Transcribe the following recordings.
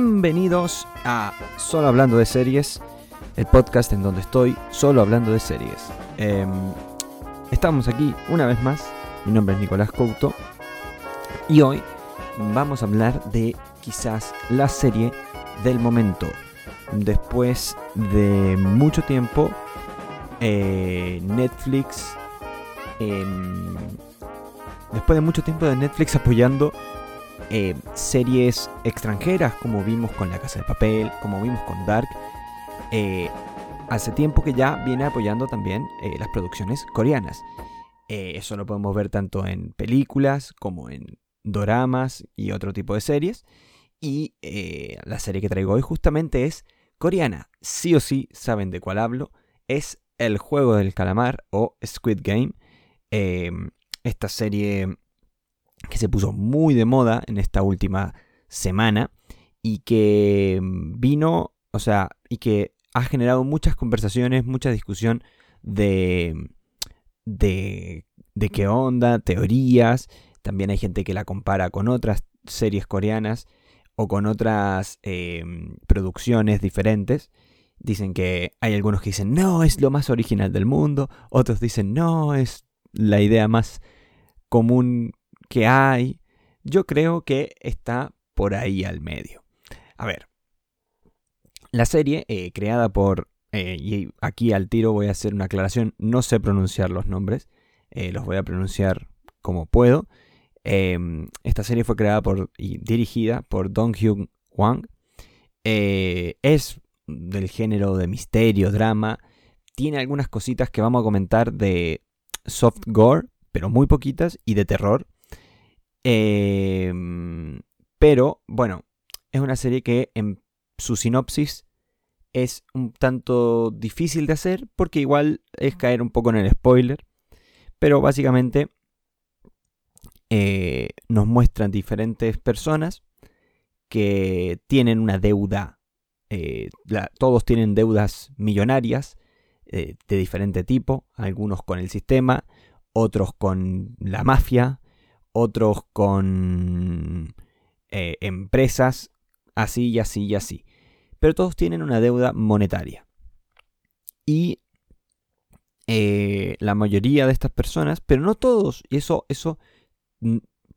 Bienvenidos a Solo Hablando de Series, el podcast en donde estoy solo hablando de series. Em, estamos aquí una vez más, mi nombre es Nicolás Couto y hoy vamos a hablar de quizás la serie del momento. Después de mucho tiempo, eh, Netflix... em, después de mucho tiempo de Netflix apoyando eh, series extranjeras, como vimos con La Casa de Papel, como vimos con Dark, eh, hace tiempo que ya viene apoyando también eh, las producciones coreanas. Eso lo podemos ver tanto en películas como en doramas y otro tipo de series. Y la serie que traigo hoy justamente es coreana. Sí o sí saben de cuál hablo. Es El Juego del Calamar o Squid Game. Esta serie que se puso muy de moda en esta última semana y que vino, o sea, y que ha generado muchas conversaciones, mucha discusión de, de, de qué onda, teorías. También hay gente que la compara con otras series coreanas o con otras eh, producciones diferentes. Dicen que hay algunos que dicen, no, es lo más original del mundo. Otros dicen, no, es la idea más común que hay. Yo creo que está por ahí al medio. A ver, la serie eh, creada por, eh, y aquí al tiro voy a hacer una aclaración, no sé pronunciar los nombres, eh, los voy a pronunciar como puedo. Em, esta serie fue creada por y dirigida por Dong Hyun Hwang. Eh, es del género de misterio, drama. Tiene algunas cositas que vamos a comentar de soft gore, pero muy poquitas, y de terror. Em, pero, bueno, es una serie que en su sinopsis es un tanto difícil de hacer porque igual es caer un poco en el spoiler. Pero básicamente eh, nos muestran diferentes personas que tienen una deuda. eh, la- todos tienen deudas millonarias eh, de diferente tipo. Algunos con el sistema, otros con la mafia, otros con eh, empresas, así y así y así. Pero todos tienen una deuda monetaria. Y eh, la mayoría de estas personas, pero no todos, y eso, eso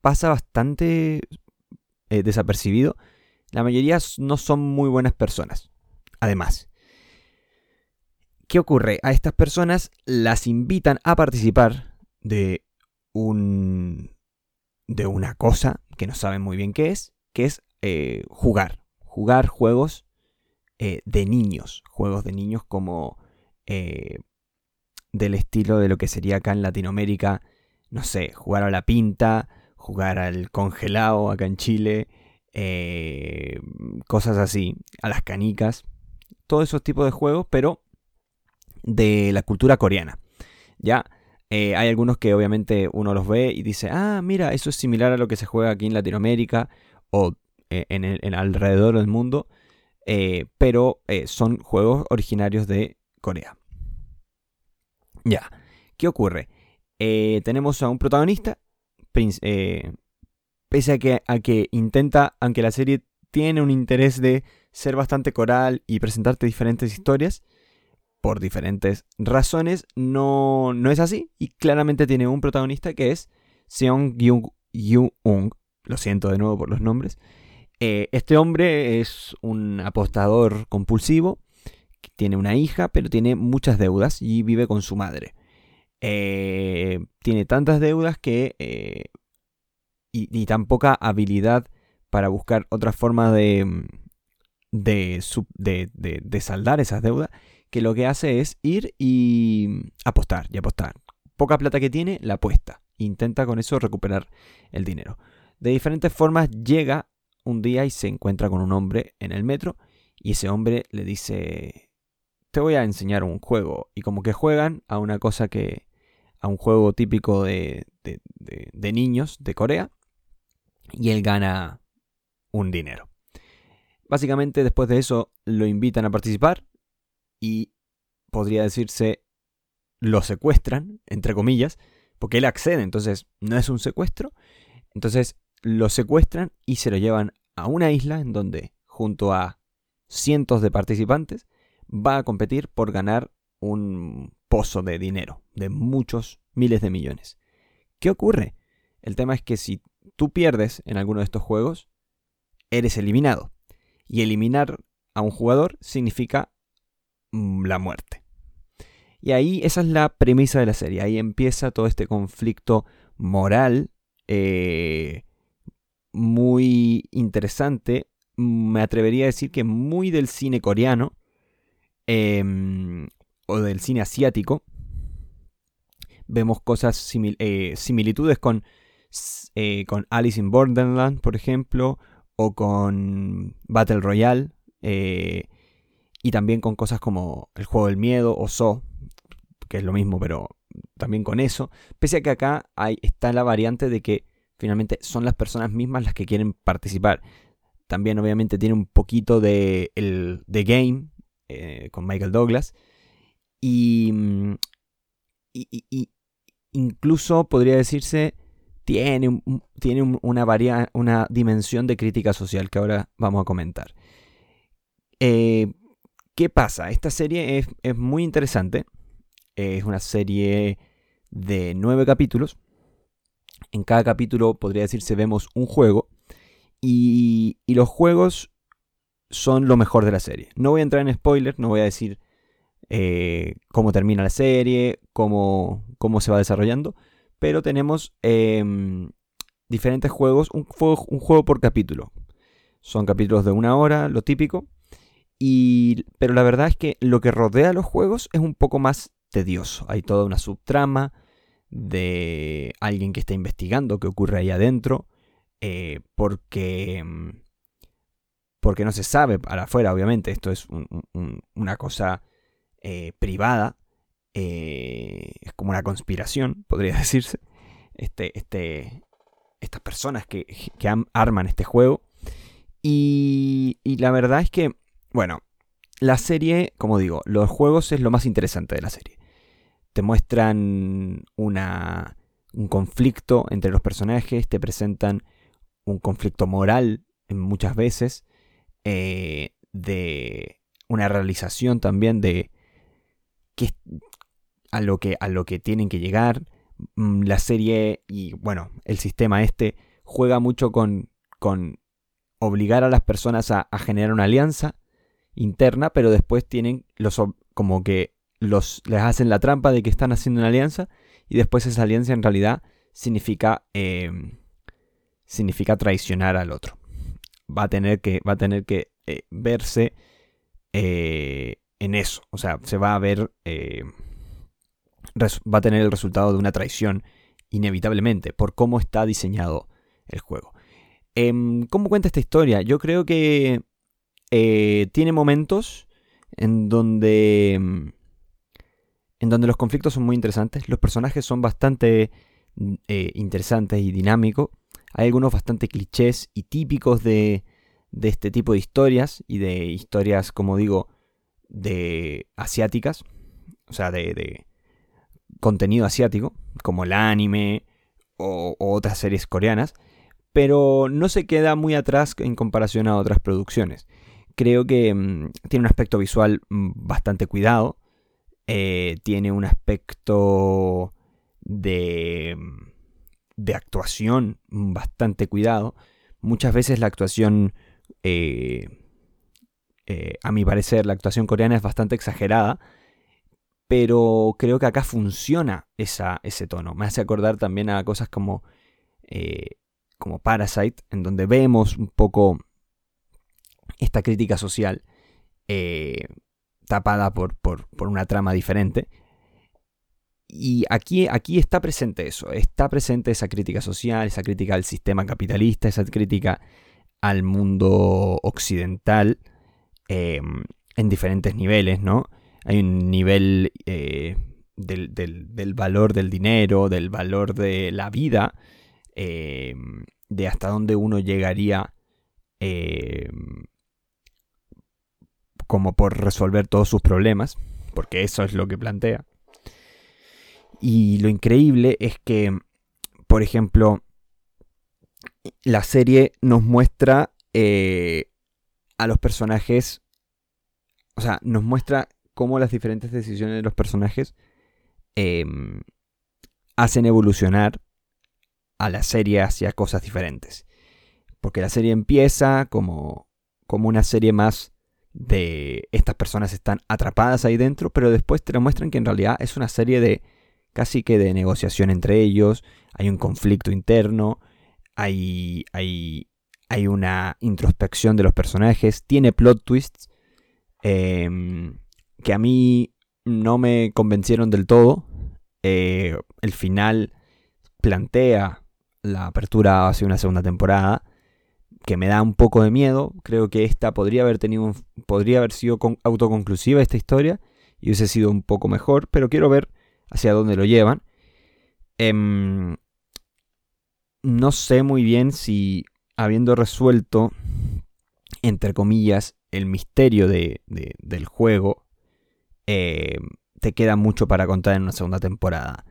pasa bastante eh, desapercibido, la mayoría no son muy buenas personas. Además, ¿qué ocurre? A estas personas las invitan a participar de un de una cosa que no saben muy bien qué es, que es eh, jugar, jugar juegos eh, de niños, juegos de niños como eh, del estilo de lo que sería acá en Latinoamérica, no sé, jugar a la pinta, jugar al congelado acá en Chile, eh, cosas así, a las canicas, todos esos tipos de juegos, pero de la cultura coreana. Ya, eh, hay algunos que obviamente uno los ve y dice, ah, mira, eso es similar a lo que se juega aquí en Latinoamérica o eh, en, el- alrededor del mundo, eh, pero son juegos originarios de Corea. Ya, ¿qué ocurre? Tenemos a un protagonista, pese a que, a que intenta, aunque la serie tiene un interés de ser bastante coral y presentarte diferentes historias, por diferentes razones, no, no es así. Y claramente tiene un protagonista que es Seong Yu-ung. Lo siento de nuevo por los nombres. Eh, este hombre es un apostador compulsivo, tiene una hija, pero tiene muchas deudas y vive con su madre. Eh, tiene tantas deudas que... eh, y, tan poca habilidad para buscar otra forma de, de, sub- de, de- de saldar esas deudas, que lo que hace es ir y apostar, y apostar. Poca plata que tiene, la apuesta. Intenta con eso recuperar el dinero. De diferentes formas llega un día y se encuentra con un hombre en el metro y ese hombre le dice, te voy a enseñar un juego. Y como que juegan a una cosa que, a un juego típico de, de- de- de niños de Corea y él gana un dinero. Básicamente después de eso lo invitan a participar y podría decirse lo secuestran, entre comillas, porque él accede, entonces no es un secuestro. Entonces lo secuestran y se lo llevan a una isla en donde junto a cientos de participantes, va a competir por ganar un pozo de dinero, de muchos miles de millones. ¿Qué ocurre? El tema es que si tú pierdes en alguno de estos juegos, eres eliminado. Y eliminar a un jugador significa la muerte. Y ahí esa es la premisa de la serie. Ahí empieza todo este conflicto moral eh, muy interesante. Me atrevería a decir que muy del cine coreano em, o del cine asiático. Vemos cosas eh, similitudes con, eh, con Alice in Borderland, por ejemplo, o con Battle Royale, y también con cosas como el juego del miedo o So, que es lo mismo, pero también con eso. Pese a que acá hay, está la variante de que finalmente son las personas mismas las que quieren participar. También obviamente tiene un poquito de, el, de game eh, con Michael Douglas. Y, y, incluso podría decirse tiene, tiene una, una dimensión de crítica social que ahora vamos a comentar. Eh, ¿Qué pasa? Esta serie es, muy interesante es una serie de nueve capítulos. En cada capítulo, podría decirse, vemos un juego. Y, los juegos son lo mejor de la serie. No voy a entrar en spoilers, no voy a decir eh, cómo termina la serie, cómo, cómo, se va desarrollando. Pero tenemos em, diferentes juegos, un un juego por capítulo. Son capítulos de una hora, lo típico. Y, pero la verdad es que lo que rodea los juegos es un poco más tedioso. Hay toda una subtrama de alguien que está investigando qué ocurre ahí adentro, eh, porque, mm, porque no se sabe para afuera, obviamente, esto es una cosa eh, privada, eh, es como una conspiración, podría decirse, este, este, estas personas que, arman este juego. Y, y la verdad es que, bueno, la serie, como digo, los juegos es lo más interesante de la serie te muestran una, un conflicto entre los personajes, te presentan un conflicto moral muchas veces, eh, de una realización también de a, lo que, a lo que tienen que llegar. Mm, la serie y bueno, el sistema este juega mucho con, con obligar a las personas a generar una alianza interna, pero después tienen los como que los, les hacen la trampa de que están haciendo una alianza y después esa alianza en realidad significa, eh, significa traicionar al otro. Va a tener que, va a tener que eh, verse eh, en eso. O sea, se va a ver, va a tener el resultado de una traición inevitablemente por cómo está diseñado el juego. Em, ¿Cómo cuenta esta historia? Yo creo que tiene momentos en donde en donde los conflictos son muy interesantes, los personajes son bastante mm, eh, interesantes y dinámicos, hay algunos bastante clichés y típicos de, de este tipo de historias y de historias, como digo, de asiáticas, o sea, de, contenido asiático, como el anime o, otras series coreanas, pero no se queda muy atrás en comparación a otras producciones. Creo que mm, tiene un aspecto visual mm, bastante cuidado, eh, tiene un aspecto de, de actuación bastante cuidado. Muchas veces la actuación, eh, eh, a mi parecer, la actuación coreana es bastante exagerada, pero creo que acá funciona ese tono. Me hace acordar también a cosas como, como Parasite, en donde vemos un poco esta crítica social tapada por, por, una trama diferente. Y aquí, aquí está presente eso, está presente esa crítica social, esa crítica al sistema capitalista, esa crítica al mundo occidental em, en diferentes niveles, ¿no? Hay un nivel eh, del, valor del dinero, del valor de la vida, em, de hasta dónde uno llegaría em, como por resolver todos sus problemas, porque eso es lo que plantea. Y lo increíble es que, por ejemplo, la serie nos muestra eh, a los personajes, o sea, nos muestra cómo las diferentes decisiones de los personajes em, hacen evolucionar a la serie hacia cosas diferentes. Porque la serie empieza como, como una serie más de estas personas están atrapadas ahí dentro, pero después te lo muestran que en realidad es una serie de casi que de negociación entre ellos, hay un conflicto interno, hay, hay, hay una introspección de los personajes, tiene plot twists em, que a mí no me convencieron del todo. Eh, el final plantea la apertura hacia una segunda temporada que me da un poco de miedo. Creo que esta podría haber tenido podría haber sido autoconclusiva esta historia y hubiese sido un poco mejor, pero quiero ver hacia dónde lo llevan. Em, no sé muy bien si habiendo resuelto, entre comillas, el misterio de, del juego, eh, te queda mucho para contar en una segunda temporada.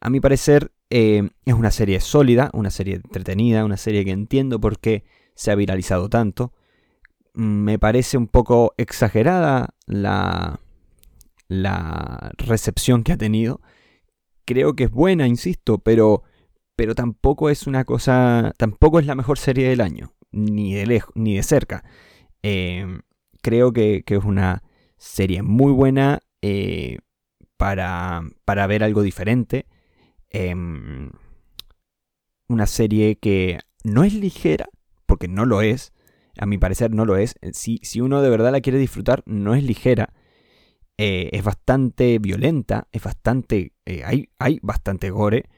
A mi parecer, eh, es una serie sólida, una serie entretenida, una serie que entiendo por qué se ha viralizado tanto. Me parece un poco exagerada la, la recepción que ha tenido. Creo que es buena, insisto, pero, pero tampoco es una cosa, tampoco es la mejor serie del año, ni de lejos, ni de cerca. Em, creo que, es una serie muy buena eh, para, para, ver algo diferente. Em, una serie que no es ligera, porque no lo es, a mi parecer no lo es. Si, si uno de verdad la quiere disfrutar, no es ligera. Eh, es bastante violenta, es bastante. Eh, hay, hay bastante gore.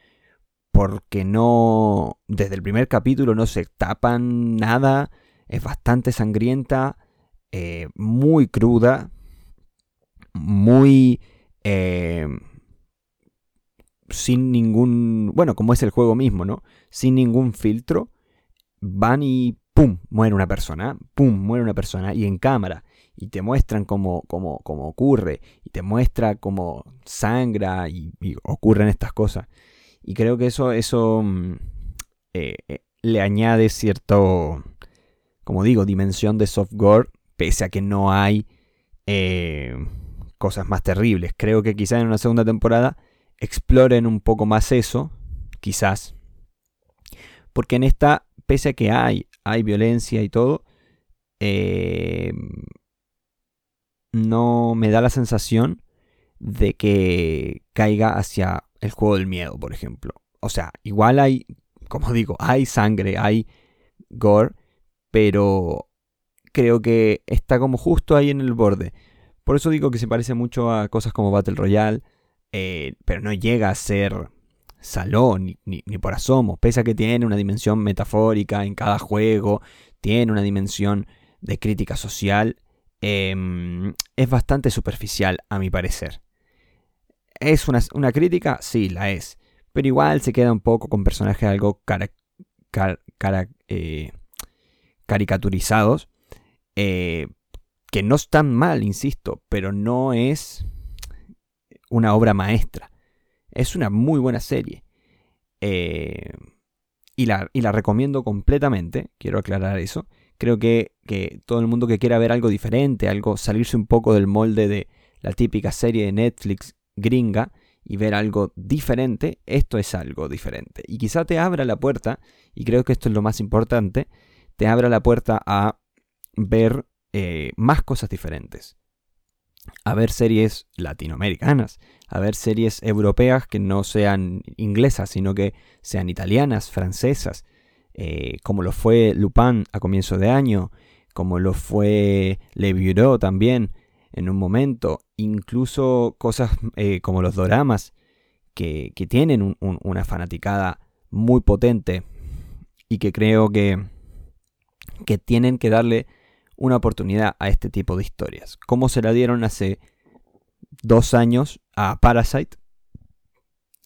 Porque no. Desde el primer capítulo no se tapan nada. Es bastante sangrienta. Eh, muy cruda. Muy. sin ningún. Bueno, como es el juego mismo, ¿no? Sin ningún filtro van y ¡pum! muere una persona, ¡pum! muere una persona y en cámara y te muestran cómo, cómo, cómo ocurre y te muestra cómo sangra y, ocurren estas cosas. Y creo que eso, eso mm, eh, eh, le añade cierto, como digo, dimensión de soft gore, pese a que no hay eh, cosas más terribles. Creo que quizás en una segunda temporada exploren un poco más eso, quizás. Porque en esta pese a que hay, hay violencia y todo, eh, no me da la sensación de que caiga hacia el juego del miedo, por ejemplo. O sea, igual hay, como digo, hay sangre, hay gore, pero creo que está como justo ahí en el borde. Por eso digo que se parece mucho a cosas como Battle Royale, eh, pero no llega a ser salón, ni, por asomo, pese a que tiene una dimensión metafórica en cada juego, tiene una dimensión de crítica social, em, es bastante superficial a mi parecer. ¿Es una, crítica? Sí, la es. Pero igual se queda un poco con personajes algo eh, caricaturizados. Eh, que no están mal, insisto, pero no es una obra maestra. Es una muy buena serie. Eh, y, la, recomiendo completamente, quiero aclarar eso. Creo que, que, todo el mundo que quiera ver algo diferente, algo salirse un poco del molde de la típica serie de Netflix gringa y ver algo diferente, esto es algo diferente. Y quizá te abra la puerta, y creo que esto es lo más importante, te abra la puerta a ver eh, más cosas diferentes a ver series latinoamericanas, a ver series europeas que no sean inglesas, sino que sean italianas, francesas, eh, como lo fue Lupin a comienzo de año, como lo fue Le Bureau también en un momento, incluso cosas eh, como los doramas, que, tienen una fanaticada muy potente y que creo que, que tienen que darle una oportunidad a este tipo de historias. Como se la dieron hace dos años a Parasite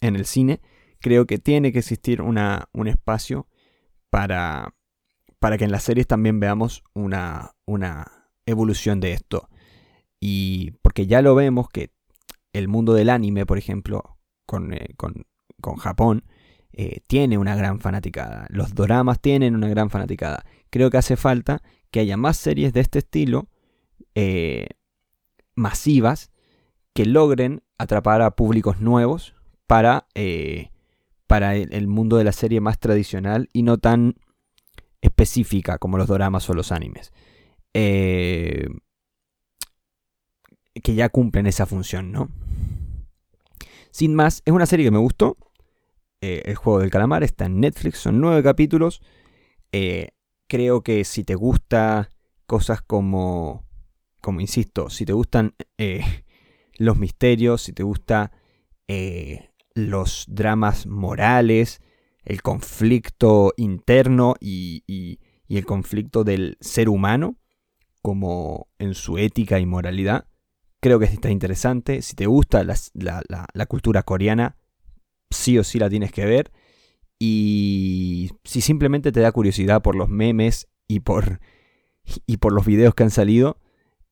en el cine, creo que tiene que existir una, un espacio para, para que en las series también veamos una, una evolución de esto. Y porque ya lo vemos que el mundo del anime, por ejemplo, con, eh, con, con Japón, eh, tiene una gran fanaticada. Los doramas tienen una gran fanaticada. Creo que hace falta que haya más series de este estilo, eh, masivas, que logren atrapar a públicos nuevos para, eh, para el, mundo de la serie más tradicional y no tan específica como los doramas o los animes. Eh, que ya cumplen esa función, ¿no? Sin más, es una serie que me gustó. Eh, el juego del calamar está en Netflix, son nueve capítulos. Creo que si te gusta cosas como, como insisto, si te gustan los misterios, si te gusta eh, los dramas morales, el conflicto interno y, el conflicto del ser humano, como en su ética y moralidad, creo que está interesante. Si te gusta la, cultura coreana, sí o sí la tienes que ver. Y si simplemente te da curiosidad por los memes y por, y por los videos que han salido,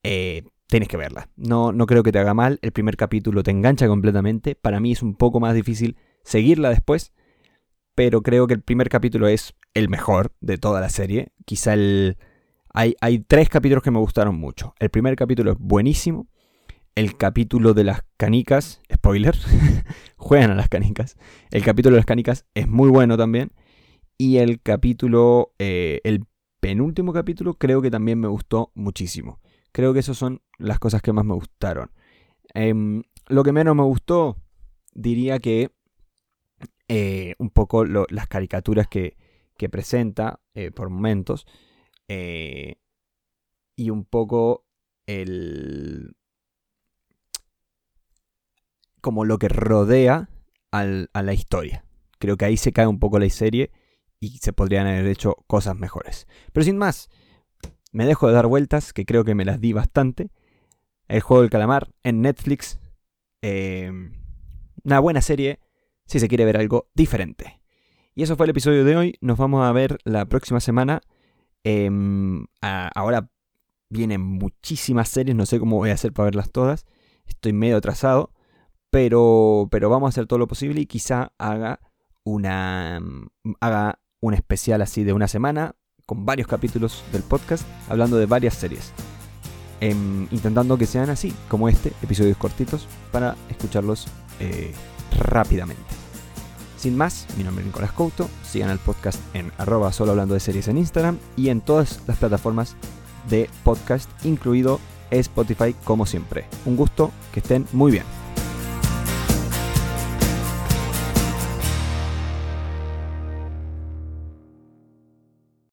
eh, tienes que verla. No, no creo que te haga mal. El primer capítulo te engancha completamente. Para mí es un poco más difícil seguirla después. Pero creo que el primer capítulo es el mejor de toda la serie. Quizá el... Hay, hay tres capítulos que me gustaron mucho. El primer capítulo es buenísimo. El capítulo de las canicas, spoiler, juegan a las canicas. El capítulo de las canicas es muy bueno también. Y el capítulo, eh, el penúltimo capítulo, creo que también me gustó muchísimo. Creo que esas son las cosas que más me gustaron. Em, lo que menos me gustó, diría que eh, un poco las caricaturas que, presenta eh, por momentos. Y un poco el. Como lo que rodea a la historia. Creo que ahí se cae un poco la serie y se podrían haber hecho cosas mejores. Pero sin más, me dejo de dar vueltas, que creo que me las di bastante. El juego del calamar en Netflix. Eh, una buena serie si se quiere ver algo diferente. Y eso fue el episodio de hoy. Nos vamos a ver la próxima semana. Em, ahora vienen muchísimas series. No sé cómo voy a hacer para verlas todas. Estoy medio atrasado. Pero, pero vamos a hacer todo lo posible y quizá haga una, haga un especial así de una semana con varios capítulos del podcast hablando de varias series. Em, intentando que sean así, como este, episodios cortitos, para escucharlos eh, rápidamente. Sin más, mi nombre es Nicolás Couto, sigan el podcast en arroba solo hablando de series en Instagram y en todas las plataformas de podcast, incluido Spotify como siempre. Un gusto, que estén muy bien.